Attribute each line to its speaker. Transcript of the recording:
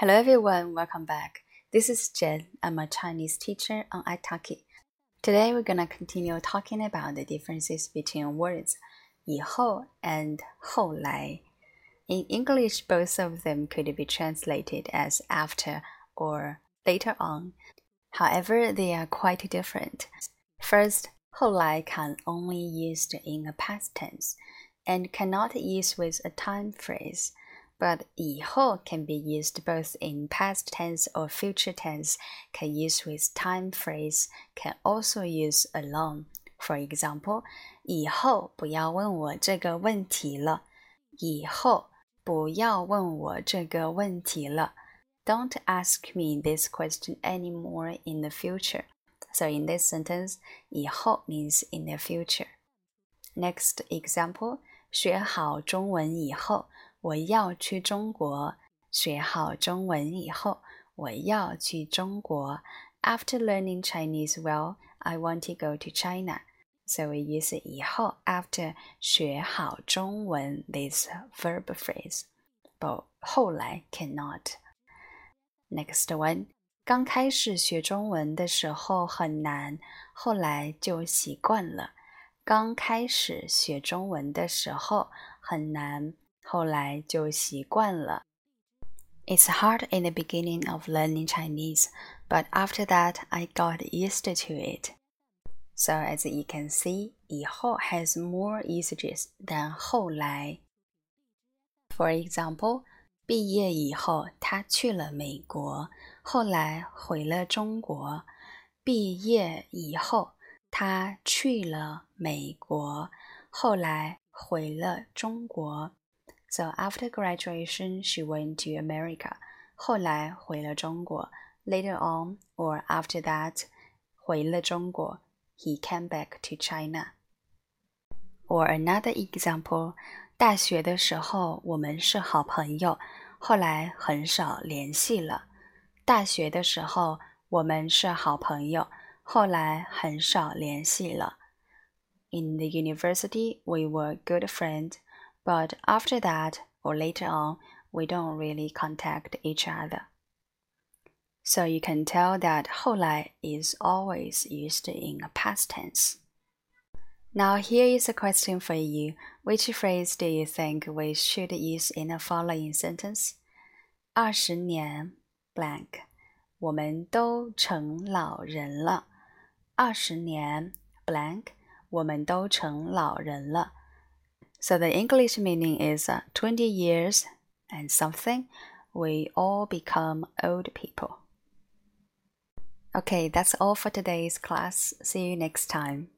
Speaker 1: Hello everyone, welcome back. This is Jen. I'm a Chinese teacher on iTalki. Today we're gonna continue talking about the differences between words 以后 and 后来. In English, both of them could be translated as after or later on. However, they are quite different. First, 后来 can only used in a past tense and cannot use with a time phrase but 以后 can be used both in past tense or future tense, can use with time phrase, can also use alone. For example, 以后不要问我这个问题了。以后不要问我这个问题了。Don't ask me this question anymore in the future. So in this sentence, 以后 means in the future. Next example, 学好中文以后。 我要去中国。学好中文以后，我要去中国。After learning Chinese well, I want to go to China. So we use 以后 after 学好中文 this verb phrase, but 后来 cannot. Next one. 刚开始学中文的时候很难，后来就习惯了。刚开始学中文的时候很难。 后来就习惯了。It's hard in the beginning of learning Chinese, but after that I got used to it. So as you can see, 以后 has more usages than 后来。For example, 毕业以后他去了美国，后来回了中国。毕业以后他去了美国，后来回了中国。 so after graduation, she went to America. 后来回了中国. Later on, or after that, 回了中国. He came back to China. Or another example, 大学的时候我们是好朋友，后来很少联系了。大学的时候我们是好朋友，后来很少联系了。In the university, we were good friends but after that or later on, we don't really contact each other. So you can tell that 后来 is always used in a past tense. Now here is a question for you. Which phrase do you think we should use in the following sentence? 二十年 blank，我们都成老人了。二十年 blank，我们都成老人了。 So the English meaning is uh, 20 years and something, we all become old people. Okay, that's all for today's class. See you next time.